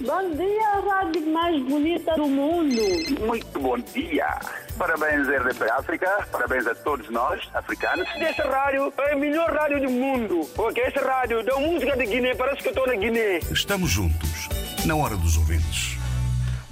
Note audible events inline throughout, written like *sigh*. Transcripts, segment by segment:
Bom dia, a rádio mais bonita do mundo. Muito bom dia. Parabéns, RDP África. Parabéns a todos nós, africanos. Essa rádio é a melhor rádio do mundo. Porque essa rádio dá música de Guiné, parece que eu estou na Guiné. Estamos juntos, na hora dos ouvintes.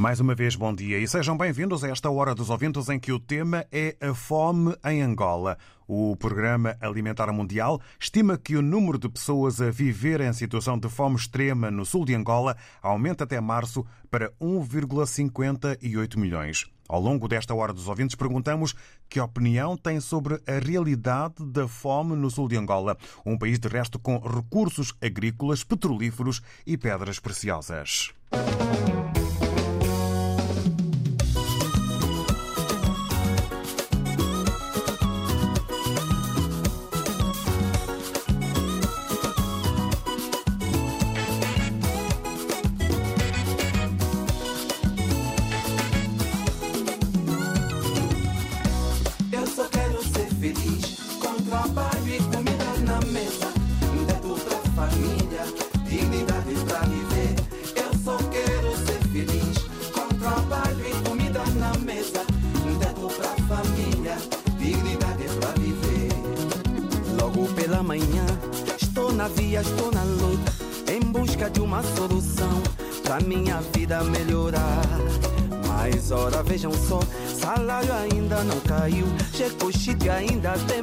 Mais uma vez, bom dia e sejam bem-vindos a esta Hora dos Ouvintes em que o tema é a fome em Angola. O Programa Alimentar Mundial estima que o número de pessoas a viver em situação de fome extrema no sul de Angola aumenta até março para 1,58 milhões. Ao longo desta Hora dos Ouvintes, perguntamos que opinião tem sobre a realidade da fome no sul de Angola, um país de resto com recursos agrícolas, petrolíferos e pedras preciosas. Eu ainda demora.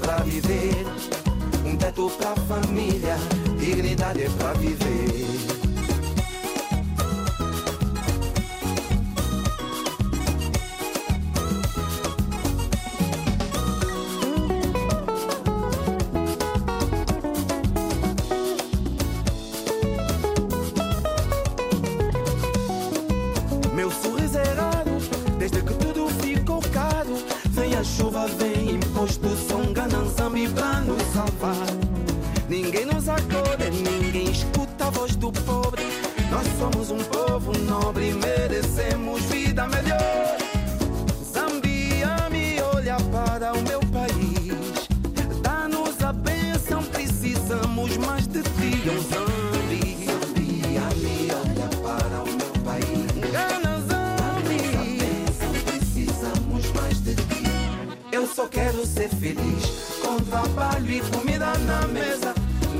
Pra viver. Um teto pra família, dignidade pra viver. Trabalho e comida na mesa.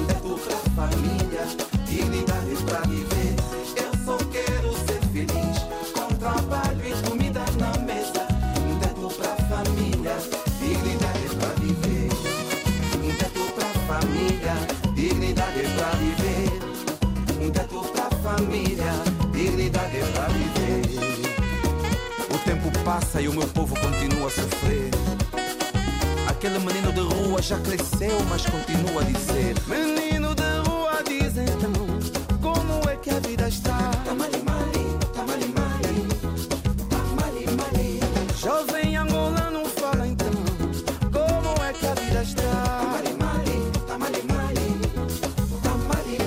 Teto pra família, dignidade pra viver. Eu só quero ser feliz com trabalho e comida na mesa. Teto pra família, dignidade pra viver. Teto pra família, dignidade pra viver. Teto pra família, dignidade pra viver. O tempo passa e o meu povo continua a sofrer. Aquele menino de rua já cresceu, mas continua a dizer: Menino de rua, diz então, como é que a vida está? Tá mali, tá mali, mali, tá mali, mali. Jovem angolano, fala então, como é que a vida está? Tá mali, tá tá mali,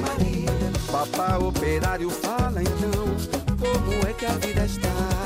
mali. Papá operário, fala então, como é que a vida está?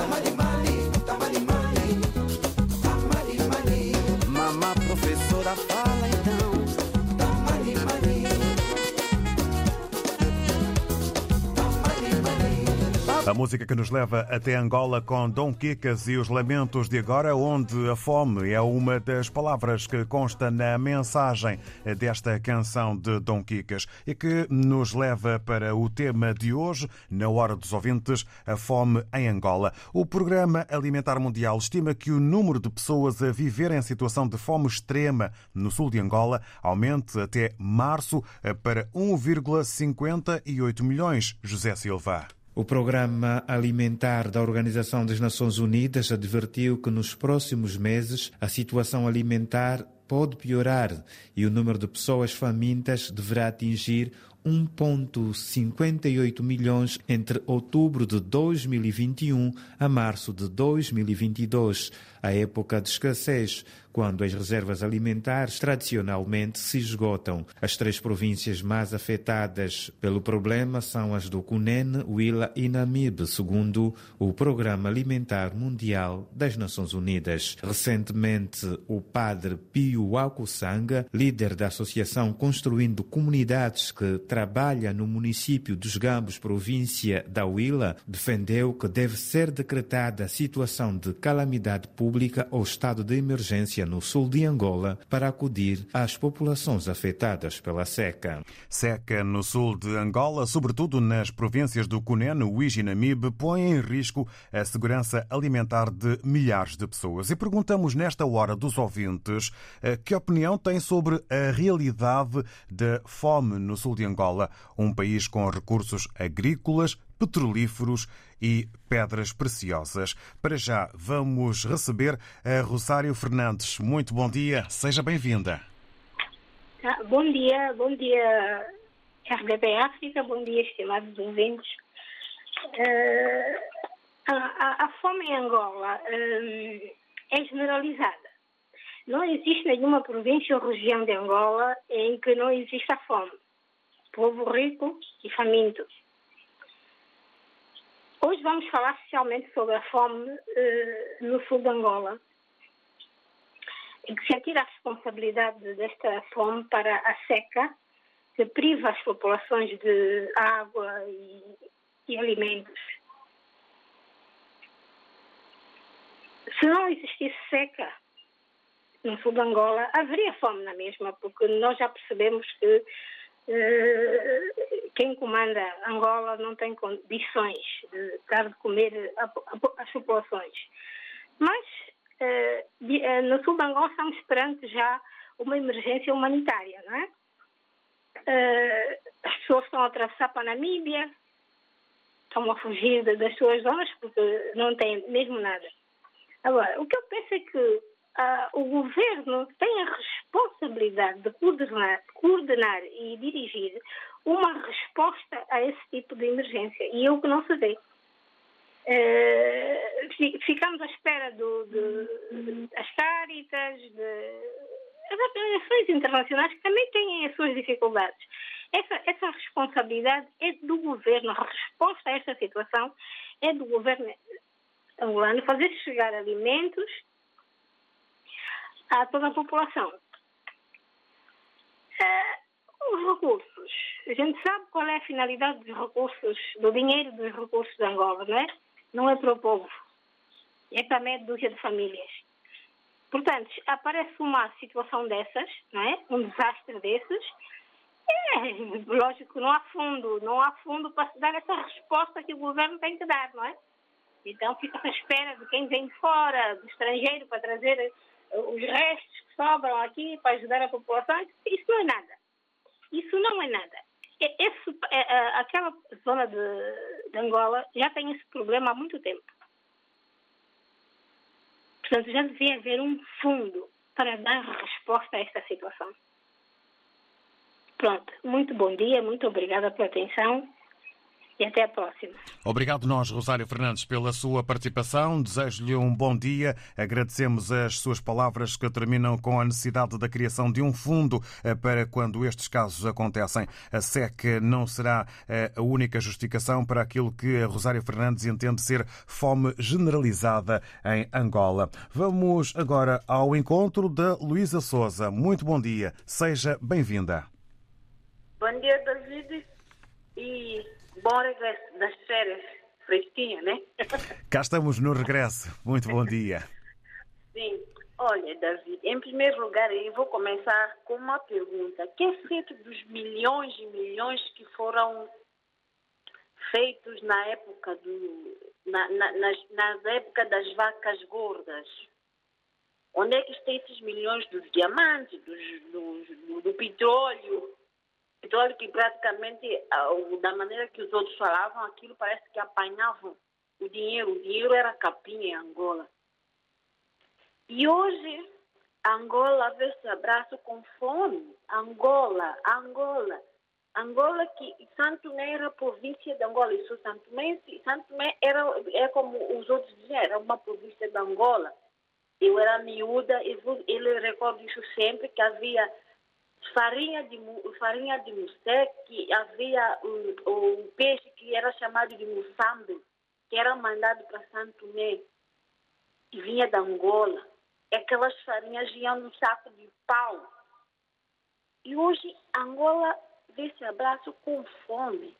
A música que nos leva até Angola com Dom Quicas e os Lamentos de Agora, onde a fome é uma das palavras que consta na mensagem desta canção de Dom Quicas e que nos leva para o tema de hoje, na Hora dos Ouvintes, a fome em Angola. O Programa Alimentar Mundial estima que o número de pessoas a viver em situação de fome extrema no sul de Angola aumente até março para 1,58 milhões. José Silva. O Programa Alimentar da Organização das Nações Unidas advertiu que nos próximos meses a situação alimentar pode piorar e o número de pessoas famintas deverá atingir 1,58 milhões entre outubro de 2021 a março de 2022, a época de escassez, quando as reservas alimentares tradicionalmente se esgotam. As três províncias mais afetadas pelo problema são as do Cunene, Huila e Namibe, segundo o Programa Alimentar Mundial das Nações Unidas. Recentemente, o padre Pio Akusanga, líder da Associação Construindo Comunidades que trabalha no município dos Gambos, província da Huila, defendeu que deve ser decretada a situação de calamidade pública ou estado de emergência no sul de Angola para acudir às populações afetadas pela seca. Seca no sul de Angola, sobretudo nas províncias do Cunene, Uíge e Namibe, põe em risco a segurança alimentar de milhares de pessoas. E perguntamos nesta hora dos ouvintes que opinião têm sobre a realidade da fome no sul de Angola, um país com recursos agrícolas, petrolíferos e pedras preciosas. Para já, vamos receber a Rosário Fernandes. Muito bom dia, seja bem-vinda. Ah, bom dia, bom dia, RDP África, bom dia, estimados ouvintes. Uh, a, a, a, fome em Angola uh, é generalizada. Não existe nenhuma província ou região de Angola em que não exista fome. Povo rico e faminto. Hoje vamos falar especialmente sobre a fome uh, no sul de Angola e que se atira a responsabilidade desta fome para a seca que priva as populações de água e, e alimentos. Se não existisse seca no sul de Angola, haveria fome na mesma, porque nós já percebemos que quem comanda Angola não tem condições de dar de comer às populações. Mas no sul de Angola estamos esperando já uma emergência humanitária, não é? As pessoas estão a atravessar para a Namíbia, estão a fugir das suas zonas porque não têm mesmo nada. Agora, o que eu penso é que Uh, o governo tem a responsabilidade de coordenar, coordenar, e dirigir uma resposta a esse tipo de emergência. E é o que não se vê. Uh, ficamos à espera do, de, das Cáritas, das organizações internacionais que também têm as suas dificuldades. Essa, essa responsabilidade é do governo, a resposta a esta situação é do governo angolano fazer chegar alimentos a toda a população. Uh, os recursos. A gente sabe qual é a finalidade dos recursos, do dinheiro dos recursos de Angola, não é? Não é para o povo. É para meia dúzia de famílias. Portanto, aparece uma situação dessas, não é? Um desastre desses. É, lógico, não há fundo, não há fundo para se dar essa resposta que o governo tem que dar, não é? Então fica à espera de quem vem de fora, do estrangeiro, para trazer os restos que sobram aqui para ajudar a população, isso não é nada. Isso não é nada. Esse, aquela zona de, de Angola já tem esse problema há muito tempo. Portanto, já devia haver um fundo para dar resposta a esta situação. Pronto, muito bom dia, muito obrigada pela atenção E até a próxima. Obrigado nós, Rosário Fernandes, pela sua participação. Desejo-lhe um bom dia. Agradecemos as suas palavras que terminam com a necessidade da criação de um fundo eh, para quando estes casos acontecem. A SEC não será eh, a única justificação para aquilo que a Rosário Fernandes entende ser fome generalizada em Angola. Vamos agora ao encontro da Luísa Souza. Muito bom dia. Seja bem-vinda. Bom dia, David. E regresso das férias fresquinha, né? *laughs* Cá estamos no regresso. Muito bom dia. Sim. Olha, David, em primeiro lugar, eu vou começar com uma pergunta. Que é feito dos milhões e milhões que foram feitos na época do. Na, na, nas, nas época das vacas gordas? Onde é que estão esses milhões dos diamantes, dos, dos, do, do petróleo? Petróleo que praticamente, da maneira que os outros falavam, aquilo parece que apanhavam o dinheiro. O dinheiro era capinha em Angola. E hoje, Angola vê esse abraço com fome. Angola, Angola. Angola que Santo Tomé era província de Angola. Isso Santo Tomé, Santo Tomé era, é como os outros diziam, era uma província de Angola. Eu era miúda, e ele recordo isso sempre, que havia farinha de, farinha de museque, havia um, um peixe que era chamado de mussambe, que era mandado para Santo Tomé, que vinha da Angola. Aquelas farinhas iam num saco de pau. E hoje Angola vê esse abraço com fome.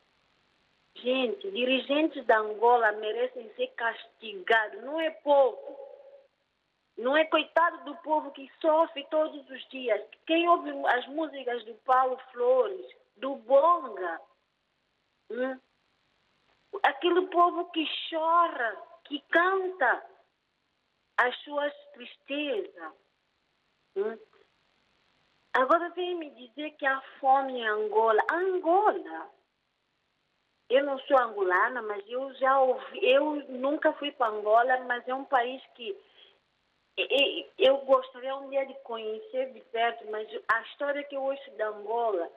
Gente, dirigentes da Angola merecem ser castigados, não é pouco. Não é coitado do povo que sofre todos os dias. Quem ouve as músicas do Paulo Flores, do Bonga, hum? aquele povo que chora, que canta as suas tristezas. Hum? Agora vem me dizer que há fome em Angola. Angola. Eu não sou angolana, mas eu já ouvi, eu nunca fui para Angola, mas é um país que eu gostaria um dia de conhecer de perto, mas a história que eu ouço de Angola,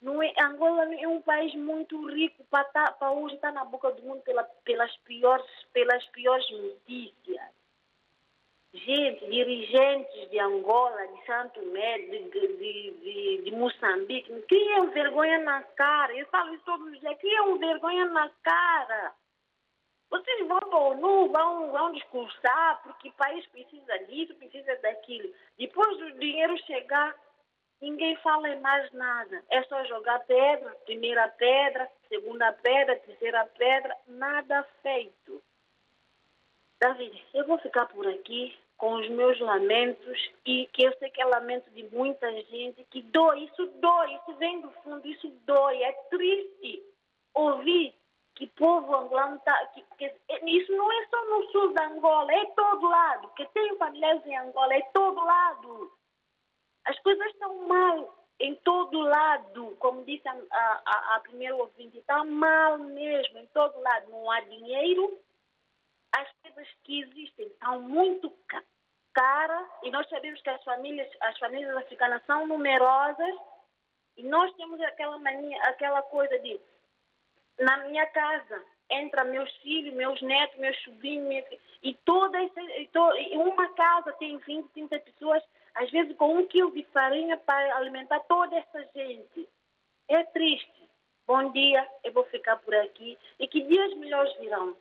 não é, Angola é um país muito rico para, tá, para hoje estar tá na boca do mundo pela, pelas, piores, pelas piores notícias. Gente, dirigentes de Angola, de Santo Tomé, de, de, de, de Moçambique, criam vergonha na cara. Eu falo isso todos os dias, criam vergonha na cara. Vocês vão para a ONU, vão, vão discursar, porque o país precisa disso, precisa daquilo. Depois do dinheiro chegar, ninguém fala em mais nada. É só jogar pedra, primeira pedra, segunda pedra, terceira pedra, nada feito. David, eu vou ficar por aqui com os meus lamentos e que eu sei que é lamento de muita gente, que dói, isso dói, isso vem do fundo, isso dói, é triste ouvir que povo angolano está. Que, que, isso não é só no sul da Angola, é todo lado. Que tenho familiares em Angola, é todo lado. As coisas estão mal em todo lado. Como disse a, a, a primeira ouvinte, está mal mesmo, em todo lado. Não há dinheiro. As coisas que existem estão muito caras e nós sabemos que as famílias, as famílias africanas são numerosas e nós temos aquela mania, aquela coisa de na minha casa. Entra meus filhos, meus netos, meus sobrinhos, minha... e toda essa, e to... uma casa tem 20, 30 pessoas, às vezes com um quilo de farinha para alimentar toda essa gente. É triste. Bom dia, eu vou ficar por aqui e que dias melhores virão.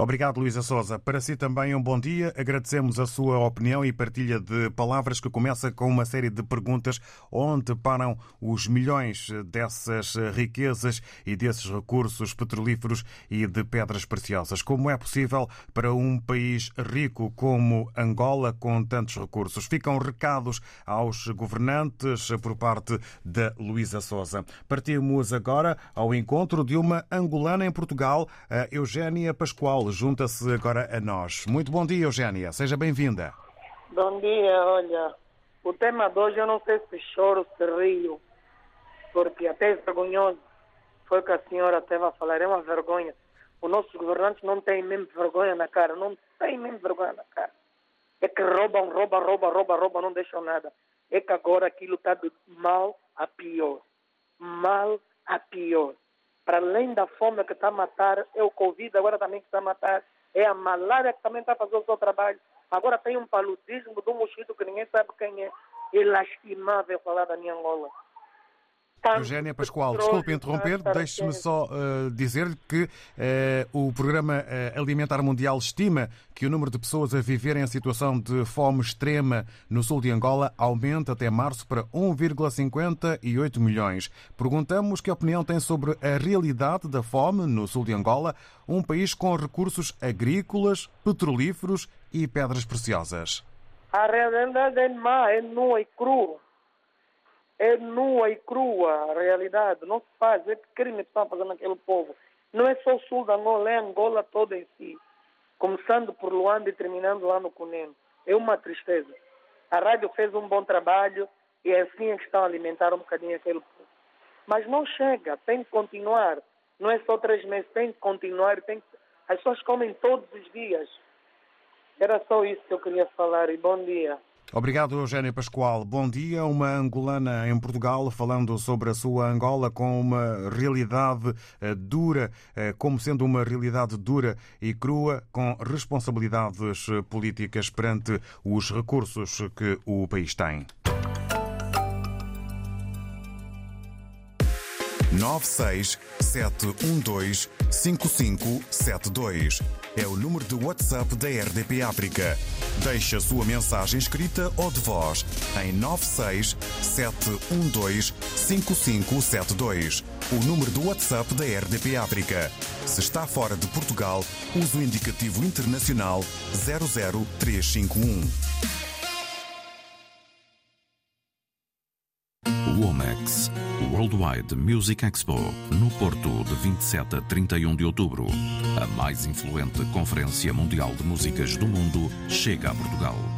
Obrigado, Luísa Souza. Para si também um bom dia. Agradecemos a sua opinião e partilha de palavras que começa com uma série de perguntas onde param os milhões dessas riquezas e desses recursos petrolíferos e de pedras preciosas. Como é possível para um país rico como Angola, com tantos recursos? Ficam recados aos governantes por parte da Luísa Souza. Partimos agora ao encontro de uma angolana em Portugal, a Eugénia Pascoal junta-se agora a nós. Muito bom dia, Eugénia. Seja bem-vinda. Bom dia, olha. O tema de hoje eu não sei se choro, se rio, porque até é vergonhoso. Foi o que a senhora teve a falar, é uma vergonha. Os nossos governantes não têm mesmo vergonha na cara, não têm mesmo vergonha na cara. É que roubam, roubam, roubam, roubam, roubam, não deixam nada. É que agora aquilo está de mal a pior. Mal a pior. Para além da fome que está a matar, é o Covid agora também que está a matar, é a malária que também está a fazer o seu trabalho. Agora tem um paludismo do mosquito que ninguém sabe quem é. É lastimável falar da minha Angola. Eugénia Pascoal, desculpe interromper, deixe-me só uh, dizer-lhe que uh, o Programa uh, Alimentar Mundial estima que o número de pessoas a viverem em situação de fome extrema no sul de Angola aumenta até março para 1,58 milhões. Perguntamos que opinião tem sobre a realidade da fome no sul de Angola, um país com recursos agrícolas, petrolíferos e pedras preciosas. A realidade é má, é nua e crua é nua e crua a realidade. Não se faz. É que crime que estão fazendo aquele povo. Não é só o sul da Angola, é Angola toda em si. Começando por Luanda e terminando lá no Cuneno. É uma tristeza. A rádio fez um bom trabalho e é assim que estão a alimentar um bocadinho aquele povo. Mas não chega, tem que continuar. Não é só três meses, tem que continuar. Tem que... As pessoas comem todos os dias. Era só isso que eu queria falar e bom dia. Obrigado, Eugénia Pascoal. Bom dia. Uma angolana em Portugal falando sobre a sua Angola com uma realidade eh, dura, eh, como sendo uma realidade dura e crua, com responsabilidades eh, políticas perante os recursos que o país tem. 967125572 é o número de WhatsApp da RDP África. Deixe a sua mensagem escrita ou de voz em 967125572. O número do WhatsApp da RDP África. Se está fora de Portugal, use o indicativo internacional 00351. Womex, Worldwide Music Expo, no Porto, de 27 a 31 de outubro. A mais influente conferência mundial de músicas do mundo chega a Portugal.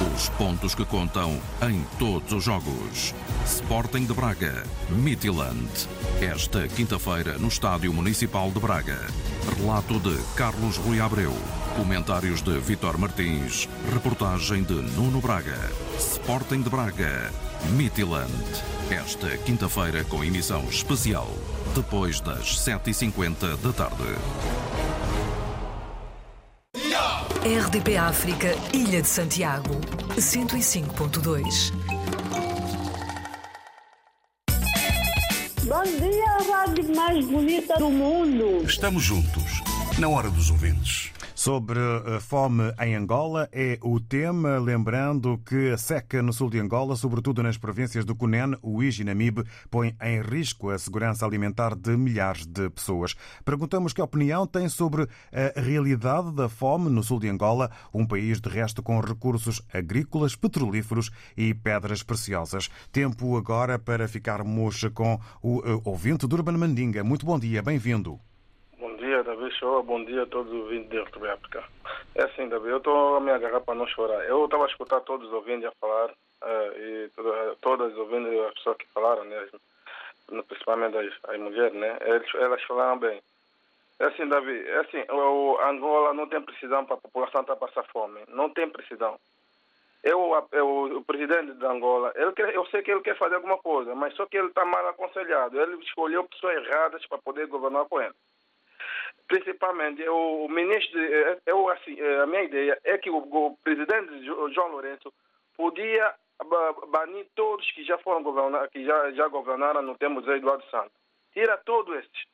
Os pontos que contam em todos os jogos. Sporting de Braga, Midtjylland. Esta quinta-feira no Estádio Municipal de Braga. Relato de Carlos Rui Abreu. Comentários de Vitor Martins. Reportagem de Nuno Braga. Sporting de Braga, Midtjylland. Esta quinta-feira com emissão especial. Depois das 7h50 da tarde. RDP África, Ilha de Santiago, 105.2. Bom dia, a rádio mais bonita do mundo. Estamos juntos, na hora dos ouvintes. Sobre a fome em Angola é o tema, lembrando que a seca no sul de Angola, sobretudo nas províncias do Cunene, Uís e Namibe, põe em risco a segurança alimentar de milhares de pessoas. Perguntamos que opinião tem sobre a realidade da fome no sul de Angola, um país de resto com recursos agrícolas, petrolíferos e pedras preciosas. Tempo agora para ficarmos com o ouvinte Durban Mandinga. Muito bom dia, bem-vindo. Show. Bom dia a todos os ouvintes de RTV África. É assim, Davi, eu estou a me agarrar para não chorar. Eu estava a escutar todos os ouvintes a falar, uh, e todas, as ouvintes, as pessoas que falaram, né, principalmente as, as mulheres, né, elas falaram bem. É assim, Davi, é assim, o Angola não tem precisão para a população estar passar fome. Não tem precisão. Eu, eu, o presidente de Angola, ele quer, eu sei que ele quer fazer alguma coisa, mas só que ele está mal aconselhado. Ele escolheu pessoas erradas para poder governar com ele principalmente o ministro, eu, assim, a minha ideia é que o, o presidente João Lourenço podia banir todos que já foram governar, que já, já governaram no tempo de Eduardo Santos. Tira todos estes.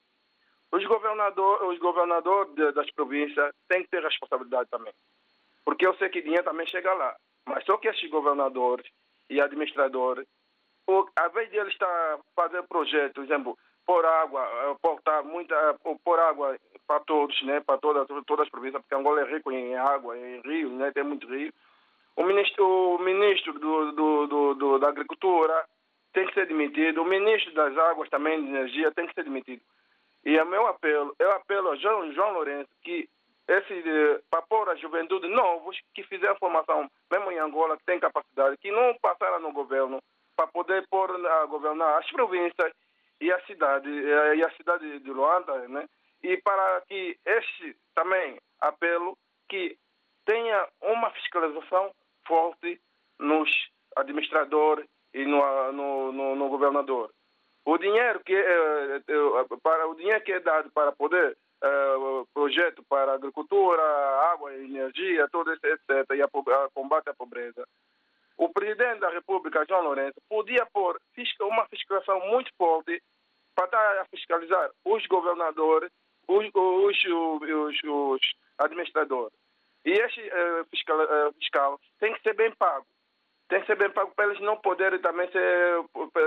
Os governadores, os governadores das províncias têm que ter responsabilidade também. Porque eu sei que dinheiro também chega lá. Mas só que esses governadores e administradores, ao invés de eles estar fazendo projetos, por exemplo, por água, portar muita, por água para todos, né, para todas, todas as províncias, porque Angola é rico em água, em rios, né, tem muito rio. O ministro, o ministro do, do, do, do, da Agricultura tem que ser demitido, o ministro das Águas também, de Energia, tem que ser demitido. E o meu apelo, eu apelo ao João, João Lourenço que esse, eh, para pôr a juventude novos que fizeram formação, mesmo em Angola, que tem capacidade, que não passaram no governo, para poder pôr a governar as províncias e a cidade, e a cidade de Luanda, né? E para que este também apelo que tenha uma fiscalização forte nos administradores e no, no, no, no governador. O dinheiro que é, para o dinheiro que é dado para poder uh, projeto para agricultura, água, energia, todo esse etc e a, a combate à pobreza. O presidente da República, João Lourenço, podia pôr uma fiscalização muito forte para estar a fiscalizar os governadores, os, os, os, os administradores. E este uh, fiscal, uh, fiscal tem que ser bem pago. Tem que ser bem pago para eles não poderem também ser,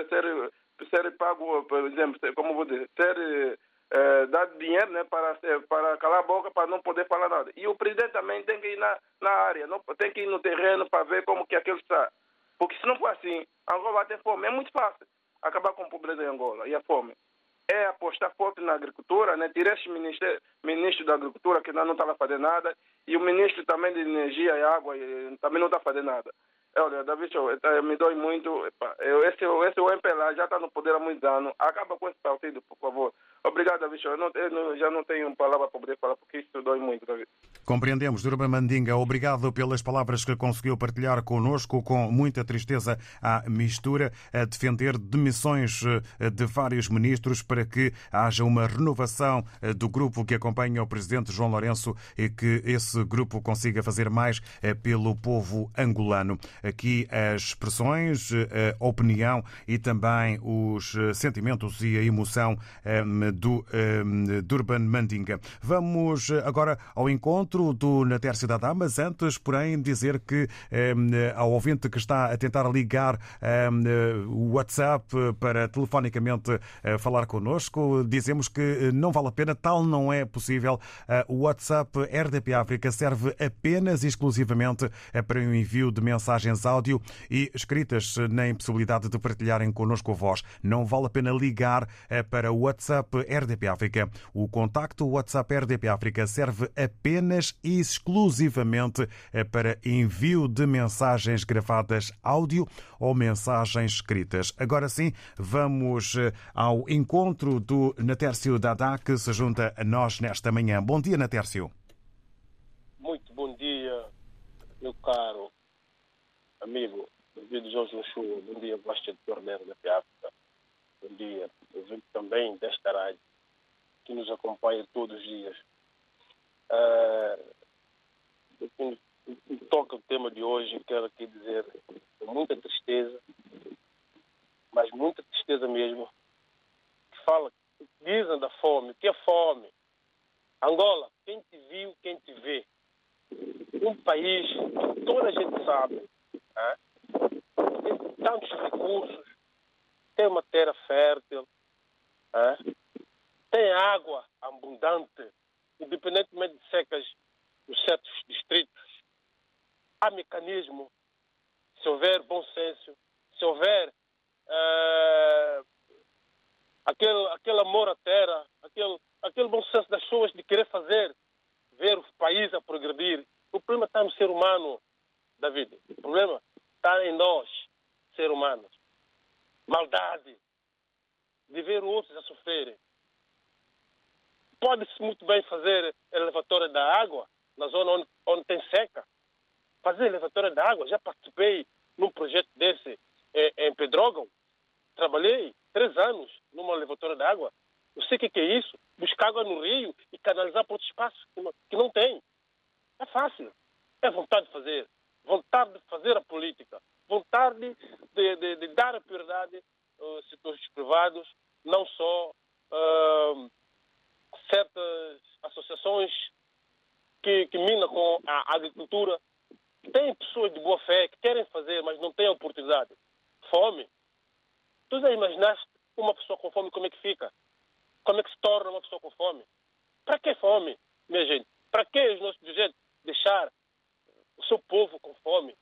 ser ser pago, por exemplo, como vou dizer, ser eh, dado dinheiro né, para, para calar a boca, para não poder falar nada. E o presidente também tem que ir na, na área, não, tem que ir no terreno para ver como que aquilo está. Porque se não for assim, Angola vai ter fome. É muito fácil acabar com a pobreza em Angola e a fome. É apostar forte na agricultura, né? tirar esse ministro, ministro da agricultura que não está a fazer nada e o ministro também de energia e água também não está fazer nada. Olha, David, me dói muito. Eu, esse, esse MPLA já está no poder há muitos anos. Acaba com esse partido, por favor. Obrigado, David. Eu, não, eu já não tenho palavra para poder falar, porque isso dói muito, David. Compreendemos. Durba Mandinga, obrigado pelas palavras que conseguiu partilhar connosco, com muita tristeza à mistura, a defender demissões eh, de vários ministros para que haja uma renovação eh, do grupo que acompanha o presidente João Lourenço e que esse grupo consiga fazer mais eh, pelo povo angolano. Aqui as expressões, a opinião e também os sentimentos e a emoção do Durban Mandinga. Vamos agora ao encontro do Natércio da mas antes, porém, dizer que ao ouvinte que está a tentar ligar o WhatsApp para telefonicamente falar connosco, dizemos que não vale a pena, tal não é possível. O WhatsApp RDP África serve apenas e exclusivamente para o envio de mensagens áudio e escritas, na impossibilidade de partilharem connosco a voz. Não vale a pena ligar para o WhatsApp RDP África. O contacto WhatsApp RDP África serve apenas e exclusivamente eh, para envio de mensagens gravadas áudio ou mensagens escritas. Agora sim, vamos eh, ao encontro do Natércio Dada, que se junta a nós nesta manhã. Bom dia, Natércio. Muito bom dia, meu caro amigo David Jorge Oshua. Bom dia, bastidor da RDP África. Bom dia, ouvinte também desta rádio, que nos acompanha todos os dias. Uh, toca o tema de hoje, quero aqui dizer com muita tristeza, mas muita tristeza mesmo, que fala, dizem da fome, que é fome? Angola, quem te viu, quem te vê. Um país que toda a gente sabe, né? tem tantos recursos, tem uma terra fértil, é? tem água abundante, independentemente de secas nos certos distritos. Há mecanismo, se houver bom senso, se houver uh, aquele, aquele amor à terra, aquele, aquele bom senso das pessoas de querer fazer, ver o país a progredir. O problema está no ser humano, David. O problema está em nós, ser humanos maldade, de ver outros a sofrerem. Pode-se muito bem fazer elevatória da água na zona onde, onde tem seca. Fazer elevatória da água. Já participei num projeto desse em, em Pedrógão. Trabalhei três anos numa elevatória da água. Eu sei o que é isso. Buscar água no rio e canalizar para outro espaço que não, que não tem. É fácil. É vontade de fazer. Vontade de fazer a política vontade de, de, de dar a prioridade aos setores privados, não só uh, certas associações que, que minam com a agricultura. Tem pessoas de boa fé que querem fazer, mas não têm oportunidade. Fome. Tu já imaginaste uma pessoa com fome como é que fica? Como é que se torna uma pessoa com fome? Para que fome, minha gente? Para que os nossos dirigentes deixar o seu povo com fome?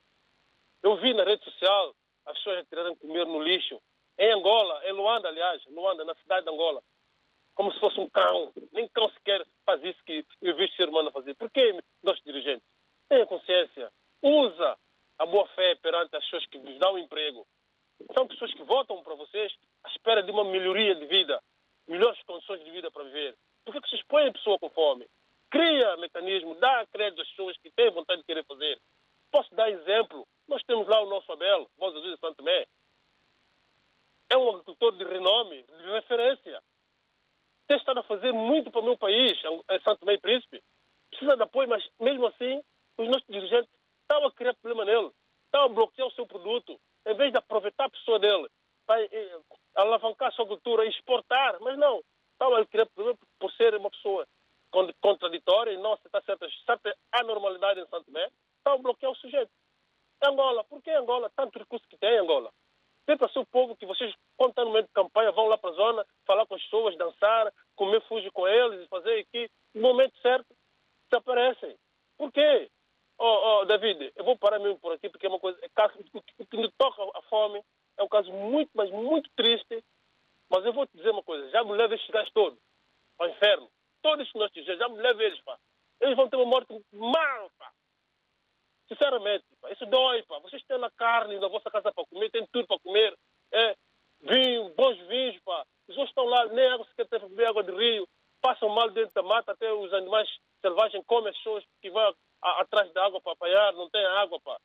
Eu vi na rede social as pessoas tirarem comer no lixo. Em Angola, em Luanda, aliás, Luanda, na cidade de Angola. como se fosse um cão. Nem cão sequer faz isso que eu vi o ser humano fazer. Por que nossos dirigentes? Tenha consciência. Usa a boa fé perante as pessoas que vos dão emprego. São pessoas que votam para vocês à espera de uma melhoria de vida, melhores condições de vida para viver. Por que vocês põem a pessoa com fome? Cria mecanismo, dá crédito às pessoas que têm vontade de querer fazer. Posso dar exemplo? Nós temos lá o nosso Abel, Voz Jesus de Santo Tomé. É um agricultor de renome, de referência. Tem estado a fazer muito para o meu país, é Santo Tomé e Príncipe. Precisa de apoio, mas mesmo assim, os nossos dirigentes estão a criar problema nele. Estão a bloquear o seu produto. Em vez de aproveitar a pessoa dele para eh, alavancar a sua cultura e exportar, mas não. Estão a criar problema por ser uma pessoa contraditória e não aceitar certa, certa anormalidade em Santo Tomé. Estão a bloquear o sujeito. Angola, por que Angola? Tanto recurso que tem Angola. Para ser o povo que vocês, quando estão no meio de campanha, vão lá para a zona, falar com as pessoas, dançar, comer fujo com eles, fazer aqui. No momento certo, desaparecem. Por quê? Oh, oh, David, eu vou parar mesmo por aqui, porque é uma coisa. É caso, o que me toca a fome é um caso muito, mas muito triste. Mas eu vou te dizer uma coisa: já me leva estes gajos todos ao inferno. Todos os nossos já me leva eles, pá. Eles vão ter uma morte mal, pá. Sinceramente, pá, isso dói, pá. Vocês têm na carne na vossa casa para comer, têm tudo para comer. É, vinho, bons vinhos, pá. Os outros estão lá, nem água sequer tem para beber água de rio. Passam mal dentro da mata, até os animais selvagens comem as pessoas que vão a, atrás da água para apanhar, não tem água, pá.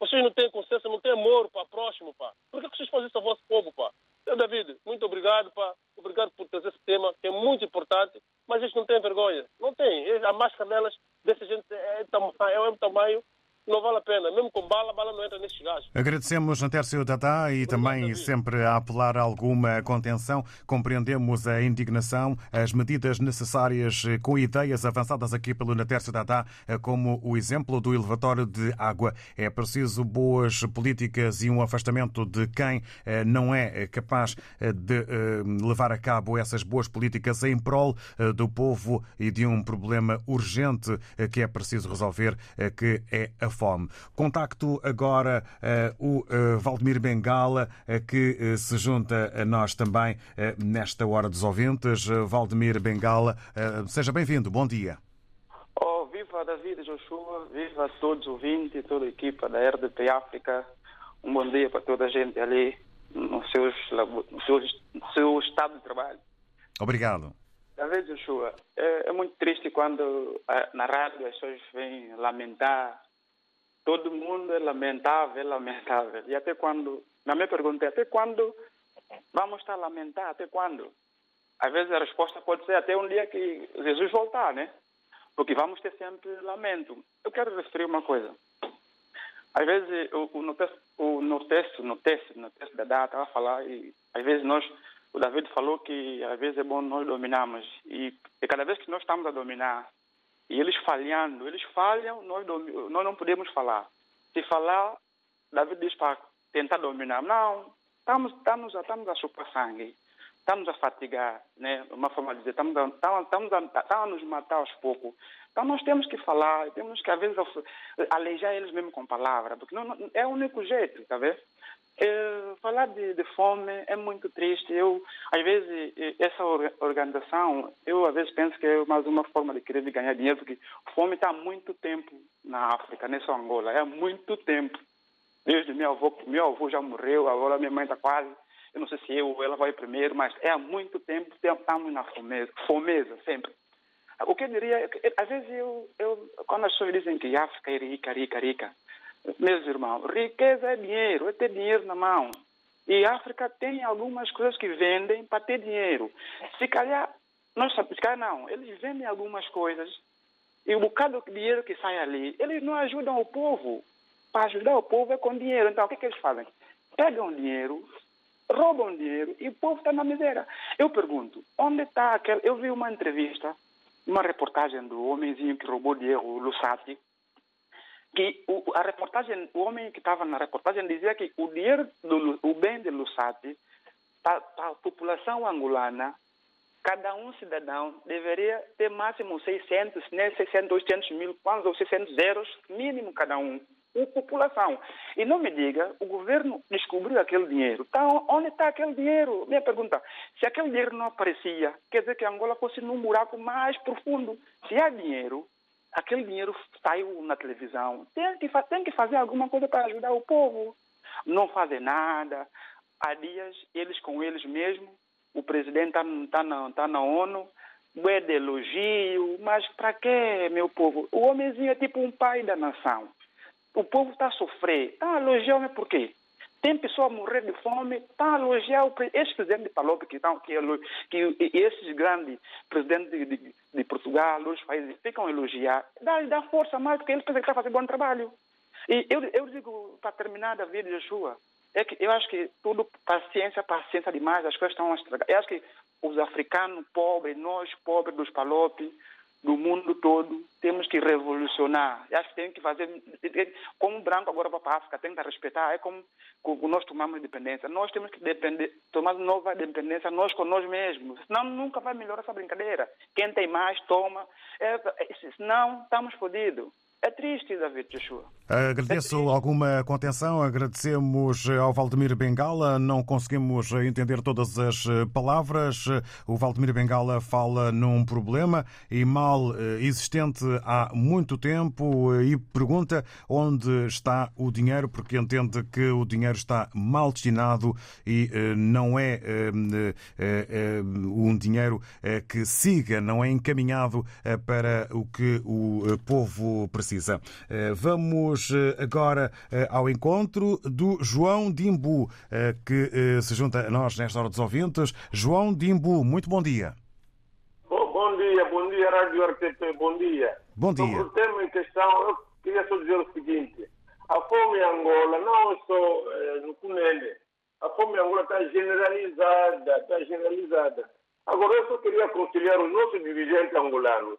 Vocês não têm consciência, não têm amor, pá, próximo, pá. Por que vocês fazem isso ao vosso povo, pá? Seu David, muito obrigado, pá. Obrigado por trazer esse tema, que é muito importante, mas eles não têm vergonha. Não tem. A máscara delas, dessa gente, é, é, é um tamanho não vale a pena. Mesmo com bala, a bala não entra nestes gajos. Agradecemos Antércio Tatá e também sempre a apelar a alguma contenção. Compreendemos a indignação, as medidas necessárias com ideias avançadas aqui pelo Natércio Tatá, como o exemplo do elevatório de água. É preciso boas políticas e um afastamento de quem eh, não é capaz eh, de eh, levar a cabo essas boas políticas em prol do povo e de um problema urgente que é preciso resolver, que é a fome. Contacto agora uh, o uh, Valdemir Bengala, uh, que se junta a nós também nesta hora dos ouvintes. Valdemir Bengala, seja bem-vindo, bom dia. Oh, viva David Joshua, viva todos os ouvintes, toda a equipa da RDP África. Um bom dia para toda a gente ali no, seus, no, seu, no seu estado de trabalho. Obrigado. David Joshua, é, é muito triste quando na rádio as pessoas vêm lamentar todo mundo é lamentável, lamentável. E até quando, na minha pergunta é, até quando vamos estar a lamentar? Até quando? Às vezes a resposta pode ser até um dia que Jesus voltar, né? Porque vamos ter sempre lamento. Eu quero referir uma coisa. Às vezes, o, no, texto, o, no texto, no texto, no texto da data, estava a falar, e às vezes nós, o David falou que às vezes é bom nós dominarmos. E, e cada vez que nós estamos a dominar, e eles falhando, eles falham, nós, nós não podemos falar. Se falar, David diz para tentar dominar. Não, estamos, estamos, estamos a chupar sangue, estamos a fatigar, né? uma forma de dizer, estamos a, estamos, a, estamos a nos matar aos poucos. Então nós temos que falar, temos que às vezes alejar eles mesmo com palavras, porque não, não, é o único jeito, tá vendo? É, falar de, de, fome é muito triste. Eu, às vezes, essa organização, eu às vezes penso que é mais uma forma de querer ganhar dinheiro, porque fome está há muito tempo na África, não é só Angola, é há muito tempo. Desde meu avô, meu avô já morreu, agora minha mãe está quase. Eu não sei se eu ou ela vai primeiro, mas é há muito tempo estamos na fomeza, fomeza sempre. O que eu diria, às vezes eu, eu, quando as pessoas dizem que África é rica, rica, rica, meus irmãos, riqueza é dinheiro, é ter dinheiro na mão. E a África tem algumas coisas que vendem para ter dinheiro. Se calhar, nós se calhar não, eles vendem algumas coisas e o bocado de dinheiro que sai ali, eles não ajudam o povo. Para ajudar o povo é com dinheiro. Então, o que, é que eles fazem? Pegam dinheiro, roubam dinheiro e o povo está na miséria. Eu pergunto, onde está aquele... Eu vi uma entrevista, uma reportagem do homenzinho que roubou dinheiro, o Lussati, que o, a reportagem, o homem que estava na reportagem dizia que o dinheiro, do, o bem de Lusati, para a população angolana, cada um cidadão deveria ter máximo 600, né, 600, 800 mil, quantos ou 600 euros, mínimo cada um. A população. E não me diga, o governo descobriu aquele dinheiro. Tá, onde está aquele dinheiro? Minha pergunta, se aquele dinheiro não aparecia, quer dizer que Angola fosse num buraco mais profundo. Se há dinheiro, aquele dinheiro saiu na televisão. Tem que, tem que fazer alguma coisa para ajudar o povo. Não fazem nada. Há dias, eles com eles mesmos, o presidente está tá na, tá na ONU, é de elogio, mas para quê, meu povo? O homenzinho é tipo um pai da nação. O povo está a sofrer. Está a elogiar me por quê? Tem pessoa a morrer de fome, está a elogiar o ex-presidente de Palop, que, estão, que, que esses grandes presidentes de, de, de Portugal, outros países, ficam a elogiar. Dá, dá força mais, porque eles pensam que estão fazendo bom trabalho. E eu, eu digo, para terminar, David Joshua, é que eu acho que tudo, paciência, paciência demais, as coisas estão a estragar. Eu acho que os africanos pobres, nós pobres dos Palop, do mundo todo, temos que revolucionar. Acho que tem que fazer, como branco agora para a África, tem que respeitar. É como, nós tomamos independência. Nós temos que depender, tomar nova independência nós com nós mesmos. Senão nunca vai melhorar essa brincadeira. Quem tem mais, toma. É, senão estamos fodidos. É triste, David Joshua. Agradeço é alguma contenção, agradecemos ao Valdemir Bengala. Não conseguimos entender todas as palavras. O Valdemir Bengala fala num problema e mal eh, existente há muito tempo e pergunta onde está o dinheiro, porque entende que o dinheiro está mal destinado e eh, não é eh, um dinheiro que siga, não é encaminhado para o que o povo precisa precisa. Eh, vamos eh, agora eh, ao encontro do João Dimbu, que se junta a nós nesta hora dos ouvintes. João Dimbu, muito bom dia. Bom, bom dia, bom dia, Rádio RTP, bom dia. Bom dia. Sobre o tema em questão, eu queria só dizer o seguinte: a fome em Angola não é só no Cunene. A fome em Angola está generalizada, está generalizada. Agora, eu só queria aconselhar os nossos dirigentes angolanos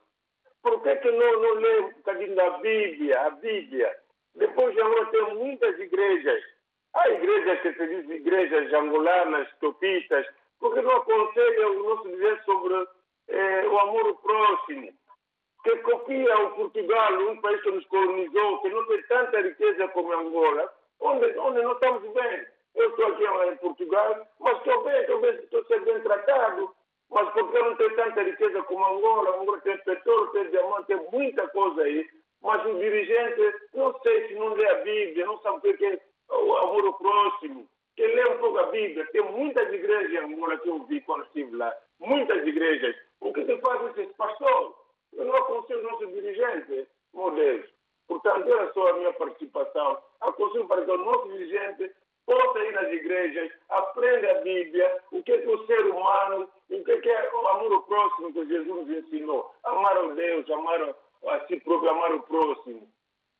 por que, que não, não lê um bocadinho da Bíblia, a Bíblia? Depois de Angola tem muitas igrejas. Há igrejas que se dizem igrejas angolanas, topistas, porque não aconselham o nosso dizer sobre eh, o amor próximo, que copia o Portugal, um país que nos colonizou, que não tem tanta riqueza como Angola, onde, onde não estamos bem. Eu estou aqui em Portugal, mas estou bem, estou, bem, estou sendo bem tratado. Mas porque não tem tanta riqueza como Angola, Angola tem petróleo, tem diamante, tem muita coisa aí. Mas o dirigente, não sei se não lê a Bíblia, não sabe o que é o amor ao próximo. Que lê um pouco a Bíblia. Tem muitas igrejas em Angola que eu vi quando estive lá. Muitas igrejas. O que se faz esse pastor? Eu não aconselho o nosso dirigente, meu Deus. Portanto, era só a minha participação. Aconselho para que o nosso dirigente possa ir nas igrejas, aprenda a Bíblia, o que é, que o ser humano, o que é, que é o amor ao próximo que Jesus nos ensinou. Amar a Deus, amar a si próprio, amar o próximo.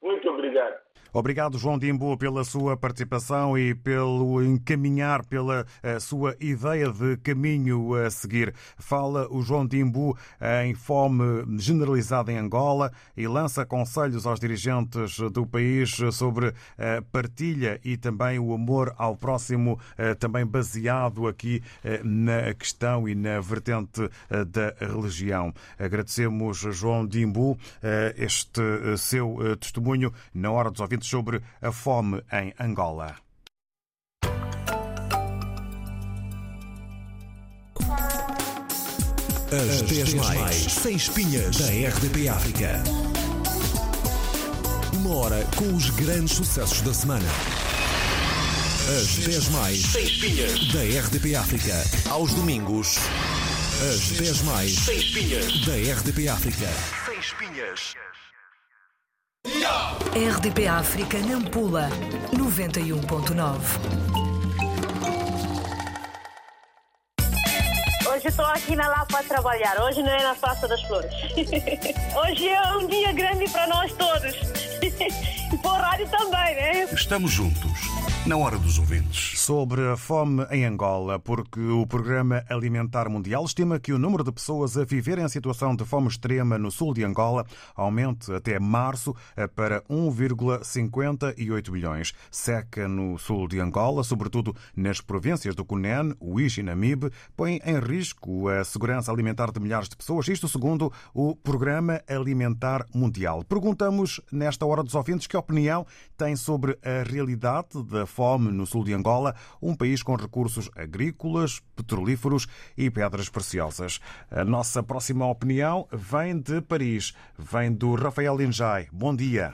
Muito obrigado. Obrigado, João Dimbu, pela sua participação e pelo encaminhar, pela eh, sua ideia de caminho a seguir. Fala o João Dimbu em fome generalizada em Angola e lança conselhos aos dirigentes do país sobre a partilha e também o amor ao próximo, eh, também baseado aqui eh, na questão e na vertente da religião. Agradecemos, João Dimbu, este seu testemunho na hora dos ouvintes sobre a fome em Angola. As 10 mais, sem espinhas da RDP África. Uma hora com os grandes sucessos da semana. As 10 mais, sem espinhas da RDP África. Aos domingos. As 10 mais, sem espinhas da RDP África. Sem espinhas. RDP África Nampula 91.9 Hoje estou aqui na Lapa a trabalhar, hoje não é na Praça das Flores. *laughs* Hoje é um dia grande para nós todos. *laughs* E para o rádio também, né? Estamos juntos, Na hora dos ouvintes. Sobre a fome em Angola, porque o Programa Alimentar Mundial estima que o número de pessoas a viver em situação de fome extrema no sul de Angola aumente até março para 1,58 milhões. Seca no sul de Angola, sobretudo nas províncias do Cunene, Uíge e Namibe, põe em risco a segurança alimentar de milhares de pessoas, isto segundo o Programa Alimentar Mundial. Perguntamos nesta hora dos ouvintes que opinião tem sobre a realidade da fome no sul de Angola, um país com recursos agrícolas, petrolíferos e pedras preciosas. A nossa próxima opinião vem de Paris, vem do Rafael Linjai. Bom dia.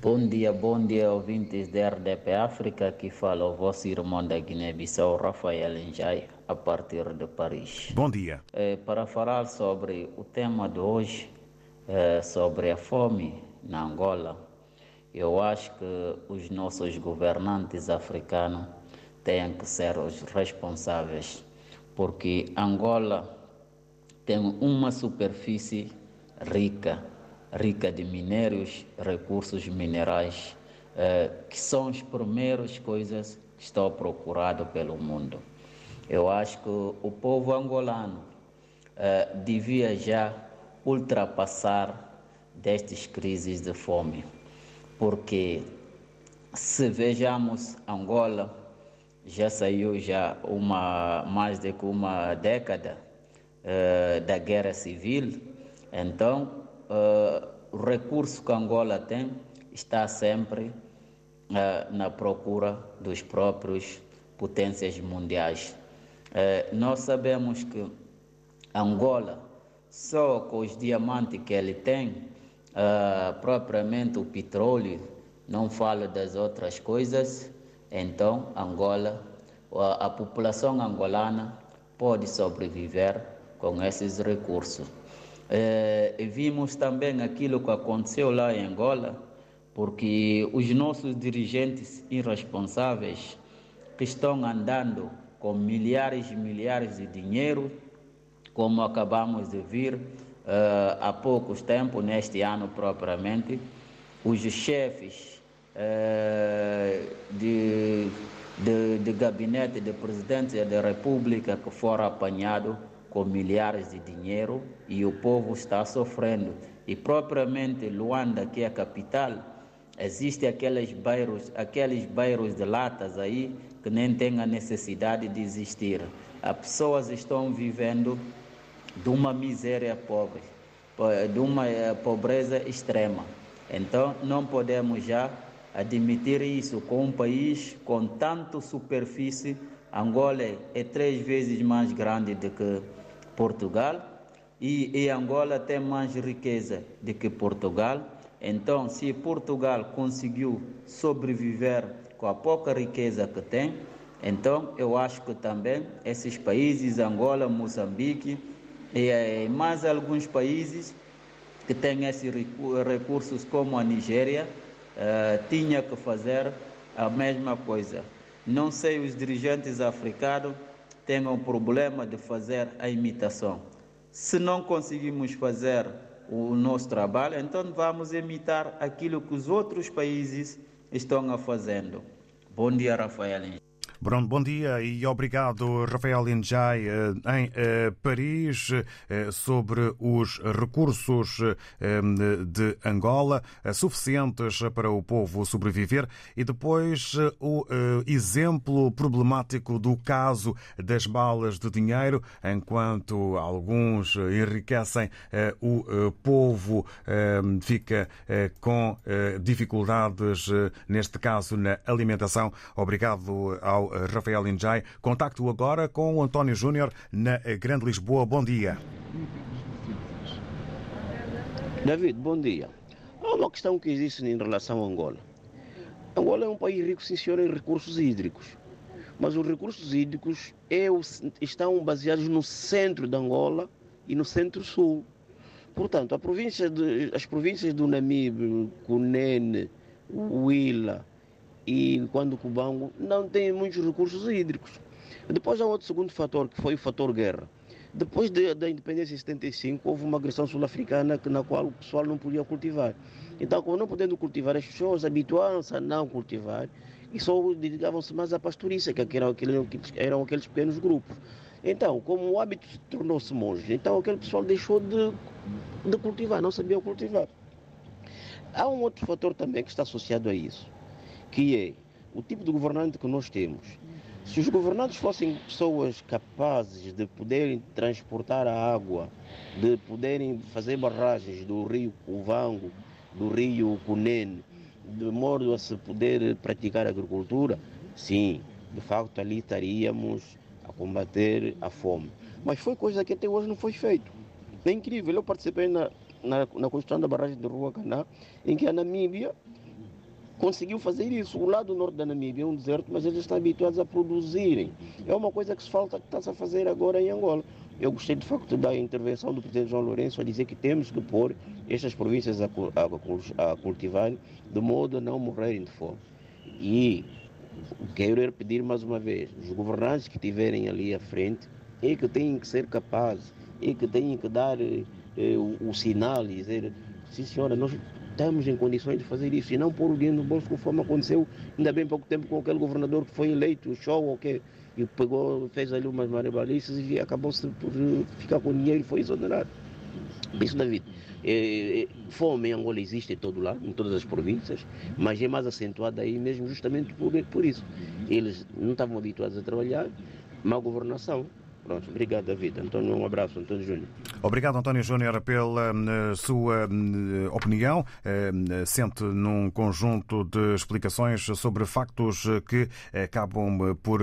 Bom dia, bom dia, ouvintes da RDP África, que fala o vosso irmão da Guiné-Bissau, Rafael Linjai, a partir de Paris. Bom dia. É, para falar sobre o tema de hoje, é, sobre a fome na Angola, eu acho que os nossos governantes africanos têm que ser os responsáveis, porque Angola tem uma superfície rica, rica de minérios, recursos minerais, eh, que são as primeiras coisas que estão procuradas pelo mundo. Eu acho que o povo angolano eh, devia já ultrapassar destas crises de fome porque se vejamos Angola já saiu já uma mais de uma década uh, da guerra civil, então uh, o recurso que Angola tem está sempre uh, na procura dos próprios potências mundiais. nós sabemos que Angola só com os diamantes que ele tem uh, propriamente o petróleo, não falo das outras coisas, então Angola, a, a população angolana pode sobreviver com esses recursos. Uh, vimos também aquilo que aconteceu lá em Angola, porque os nossos dirigentes irresponsáveis que estão andando com milhares e milhares de dinheiro, como acabamos de ver, uh, há poucos tempos, neste ano propriamente, os chefes uh, de, de, de, gabinete de presidente da República que foram apanhados com milhares de dinheiro e o povo está sofrendo. E propriamente Luanda, que é a capital, existem aqueles bairros, aqueles bairros de latas aí que nem têm a necessidade de existir. As pessoas estão vivendo de uma miséria pobre, de uma eh, pobreza extrema. Então, não podemos já admitir isso com um país com tanta superfície. Angola é três vezes mais grande do que Portugal e, e Angola tem mais riqueza do que Portugal. Então, se Portugal conseguiu sobreviver com a pouca riqueza que tem, então eu acho que também esses países, Angola, Moçambique, e mais alguns países que têm esses recursos, como a Nigéria, uh, tinha que fazer a mesma coisa. Não sei os dirigentes africanos um problema de fazer a imitação. Se não conseguimos fazer o nosso trabalho, então vamos imitar aquilo que os outros países estão a fazendo. Bom dia, Rafael. Bom, bom dia e obrigado, Rafael Linjai, eh, em eh, Paris, eh, sobre os recursos de Angola suficientes para o povo sobreviver e depois o exemplo problemático do caso das balas de dinheiro, enquanto alguns enriquecem, o povo fica com dificuldades, neste caso, na alimentação. Obrigado ao Rafael Injai. Contacto agora com o António Júnior na Grande Lisboa. Bom dia. David, bom dia. Há uma questão que existe em relação a Angola. Angola é um país rico, sim senhor, em recursos hídricos. Mas os recursos hídricos é estão baseados no centro de Angola e no centro-sul. Portanto, província de, as províncias do Namibe, Cunene, Huila, e quando o Cubango não tem muitos recursos hídricos. Depois há outro segundo fator, que foi o fator guerra. Depois de, da independência em 75, houve uma agressão sul-africana na qual o pessoal não podia cultivar. Então, como não podendo cultivar, as pessoas habituaram-se a não cultivar, e só dedicavam-se mais à pastorícia, que eram, eram aqueles pequenos grupos. Então, como o hábito tornou-se monge, então aquele pessoal deixou de, de cultivar, não sabia cultivar. Há um outro fator também que está associado a isso, que é o tipo de governante que nós temos. Se os governantes fossem pessoas capazes de poderem transportar a água, de poderem fazer barragens do rio Cuvango, do rio Cunene, de modo a se poder praticar agricultura, sim, de facto ali estaríamos a combater a fome. Mas foi coisa que até hoje não foi feito. É incrível, eu participei na, na, na construção da barragem de Rua Caná, em que a Namíbia conseguiu fazer isso. O lado norte da Namíbia é um deserto, mas eles estão habituados a produzirem. É uma coisa que se falta que está-se a fazer agora em Angola. Eu gostei de facto da intervenção do presidente João Lourenço a dizer que temos que pôr estas províncias a, a, a cultivarem de modo a não morrerem de fome. E quero pedir mais uma vez, os governantes que estiverem ali à frente, é que têm que ser capazes, é que têm que dar eh, o, o, sinal e dizer, sim senhora, nós estamos em condições de fazer isso e não pôr o dinheiro no bolso conforme aconteceu ainda bem pouco tempo com aquele governador que foi eleito, o show ou okay, que, e pegou, fez ali umas marabalices e acabou-se por ficar com dinheiro e foi exonerado. Isso, David. É, fome em Angola existe em todo lado, em todas as províncias, mas é mais acentuada aí mesmo justamente por, por isso. Eles não estavam habituados a trabalhar, má governação, Pronto, obrigado, David. António, um abraço, António Júnior. Obrigado, António Júnior, pela uh, sua uh, opinião. Uh, sente num conjunto de explicações sobre factos que acabam por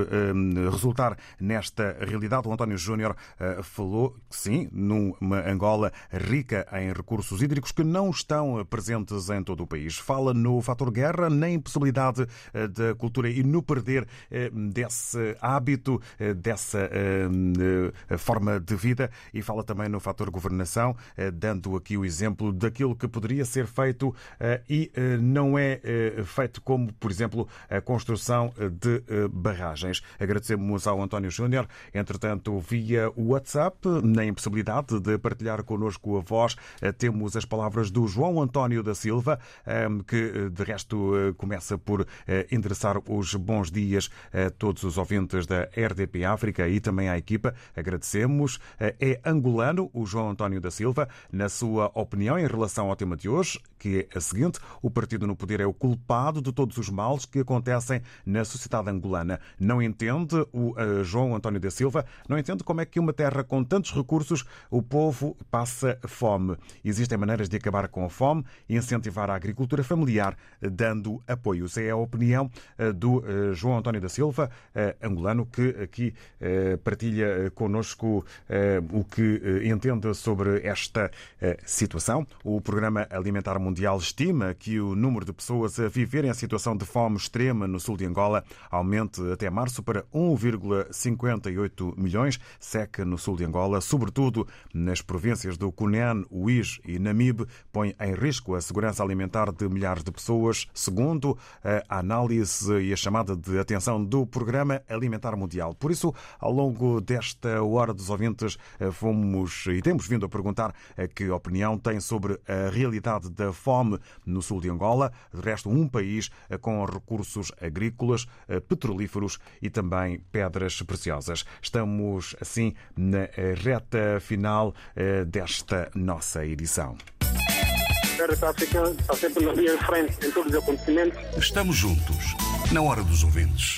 resultar nesta realidade. O António Júnior falou, sim, numa Angola rica em recursos hídricos que não estão presentes em todo o país. Fala no fator guerra, na impossibilidade da cultura e no perder desse hábito, dessa forma de vida e fala também no fator governação, eh, dando aqui o exemplo daquilo que poderia ser feito eh, e eh, não é feito, como, por exemplo, a construção de barragens. Agradecemos ao António Júnior, entretanto, via WhatsApp, na impossibilidade de partilhar connosco a voz, temos as palavras do João António da Silva, que de resto começa por endereçar os bons dias a todos os ouvintes da RDP África e também à equipa. Agradecemos. É angolano o João António da Silva. Na sua opinião em relação ao tema de hoje, que é a seguinte: o partido no poder é o culpado de todos os males que acontecem na sociedade angolana. Não entende o uh, João António da Silva, não entende como é que uma terra com tantos recursos o povo passa fome. Existem maneiras de acabar com a fome e incentivar a agricultura familiar, dando apoios. É a opinião uh, do uh, João António da Silva, angolano, que aqui partilha connosco o que entende sobre esta situação. O programa Alimentar Mundial estima que o número de pessoas a viverem em situação de fome extrema no sul de Angola aumente até março para 1,58 milhões, seca no sul de Angola, sobretudo nas províncias do Cunene, Uís e Namibe, põe em risco a segurança alimentar de milhares de pessoas, segundo a análise e a chamada de atenção do Programa Alimentar Mundial. Por isso, ao longo desta hora dos ouvintes, fomos e temos vindo a perguntar que opinião tem sobre a realidade da fome no sul de Angola. De resto, um país com recursos agrícolas, petrolíferos e também pedras preciosas. Estamos, assim, na reta final eh, desta nossa edição. está sempre na linha de frente em todos os acontecimentos. Estamos juntos, na hora dos ouvintes.